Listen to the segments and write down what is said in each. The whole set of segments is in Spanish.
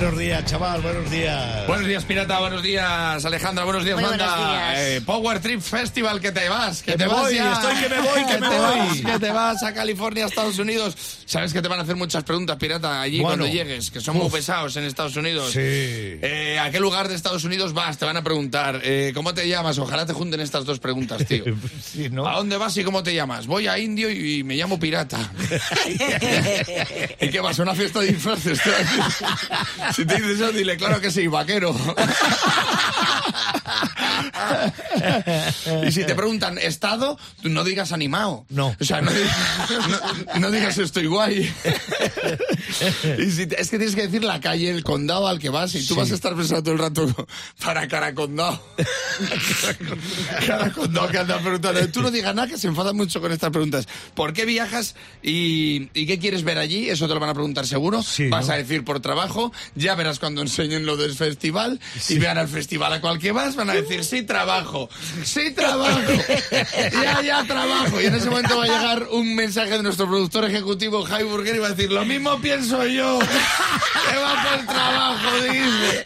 Buenos días, chaval, buenos días. Buenos días, Pirata, buenos días, Alejandra, buenos días, Muy Manda. buenos días. Eh, Power Trip Festival, que te vas, que, Que te vas voy, ya. estoy que me voy, que me te voy. vas, que te vas a California, Estados Unidos. Sabes que te van a hacer muchas preguntas, Pirata, allí Bueno. cuando llegues, que son muy pesados en Estados Unidos. Sí. Eh, ¿A qué lugar de Estados Unidos vas? Te van a preguntar. Eh, ¿Cómo te llamas? Ojalá te junten estas dos preguntas, tío. Sí, ¿no? ¿A dónde vas y cómo te llamas? Voy a Indio y me llamo Pirata. ¿Y qué vas? ¿A una fiesta de disfraces? Si te dices eso, dile, claro que sí, vaquero. y si te preguntan estado, no digas animado. No. O sea, no, digas- no- no digas estoy guay. y si te- es que tienes que decir la calle, el condado al que vas y tú vas a estar pensando todo el rato para Caracondado. Caracondado que anda preguntando. Tú no digas nada que se enfada mucho con estas preguntas. ¿Por qué viajas y, y qué quieres ver allí? Eso te lo van a preguntar seguro. Sí, vas ¿no? a decir por trabajo. Ya verás cuando enseñen lo del festival y vean al festival a cual que vas. Van a decir sí trabajo, sí trabajo, ya ya trabajo. Y en ese momento va a llegar un mensaje de nuestro productor ejecutivo Jai Burger y va a decir lo mismo pienso yo. Que va por trabajo, dice.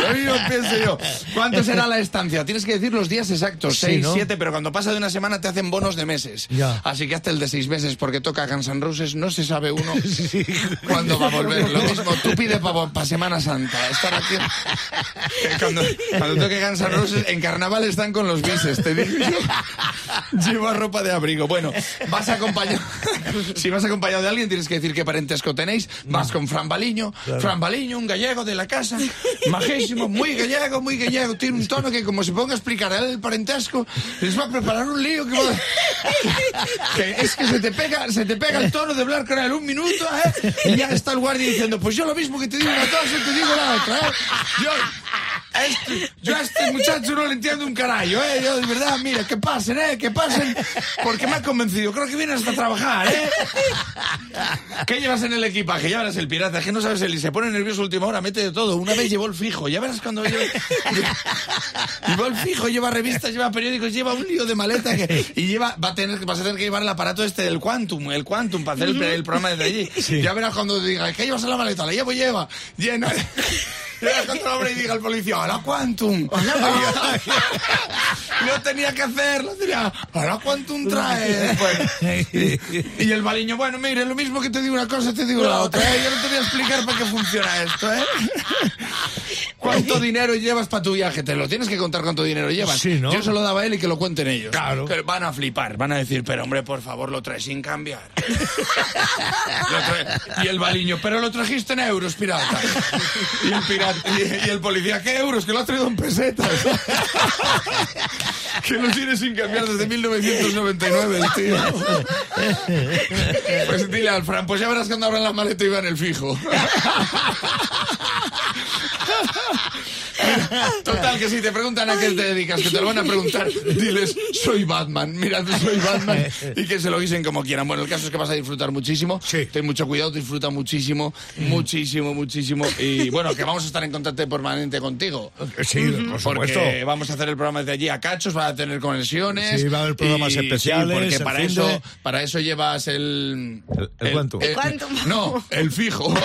Lo mismo pienso yo. ¿Cuánto será la estancia? Tienes que decir los días exactos, Sí, seis, ¿no? siete, pero cuando pasa de una semana te hacen bonos de meses. Ya. Así que hasta el de seis meses, porque toca Guns N' Roses, no se sabe uno cuándo va a volver. Lo mismo, tú pide para Semana Santa. Estar aquí. Que Cuando, cuando toque Guns N' Roses, en carnaval están con los bises, te digo yo. Lleva ropa de abrigo. Bueno, vas acompañado. Si vas acompañado de alguien, tienes que decir qué parentesco tenéis. Vas con Fran Baliño. Fran Baliño, un gallego de la casa. Muy gallego, muy gallego. Tiene un tono que, como se ponga a explicar el parentesco, les va a preparar un lío que va- que es que se te pega, se te pega el tono de hablar con él un minuto, ¿eh? Y ya está el guardia diciendo, pues yo lo mismo que te digo una cosa, te digo la otra, ¿eh? Yo, a este, yo a este muchacho no le entiendo un carajo, ¿eh? Yo de verdad, mira, que pasen, ¿eh? Que pasen, porque me ha convencido. Creo que vienes hasta trabajar, ¿eh? ¿Qué llevas en el equipaje? Ya verás el pirata, es que no sabes el... Y se pone nervioso última hora, mete de todo. Una vez llevó el fijo, ya verás cuando. Lleva el fijo, lleva revistas, lleva periódicos, lleva un lío de maleta que, y lleva, va a tener, vas a tener que llevar el aparato este del Quantum, el Quantum, para hacer el, el programa desde allí. Ya verás cuando diga, ¿qué llevas en la maleta? La llevo, lleva. Llena. Lleva contra el hombre y diga al policía, ¡Hola, Quantum! no tenía que hacerlo, tenía, ¡Hola, Quantum trae! Bueno, y, y el baliño, bueno, mire, lo mismo que te digo una cosa, te digo la otra, ¿eh? Yo no te voy a explicar para qué funciona esto, ¿eh? ¿Cuánto dinero llevas para tu viaje? Te lo tienes que contar cuánto dinero llevas. Sí, ¿no? Yo se lo daba a él y que lo cuenten ellos. Claro. Que van a flipar, van a decir, pero hombre, por favor, lo traes sin cambiar. Y el baliño, pero lo trajiste en euros, pirata. Y el, pirata, y, y el policía, ¿qué euros? Que lo has traído en pesetas. Que lo tiene sin cambiar desde 1999 el tío. Pues dile al Fran, pues ya verás cuando abran la maleta y van el fijo. Total, que si te preguntan a qué te dedicas, que te lo van a preguntar, diles, soy Batman, mira, soy Batman, y que se lo guisen como quieran. Bueno, el caso es que vas a disfrutar muchísimo, Sí. ten mucho cuidado, disfruta muchísimo, muchísimo, muchísimo, y bueno, que vamos a estar en contacto permanente contigo. Sí, por supuesto. Porque vamos a hacer el programa desde allí a cachos, va a tener conexiones. Sí, va a haber programas y- especiales, sí, porque el para eso, de- para eso llevas el... El- el Quantum. El. No, el fijo.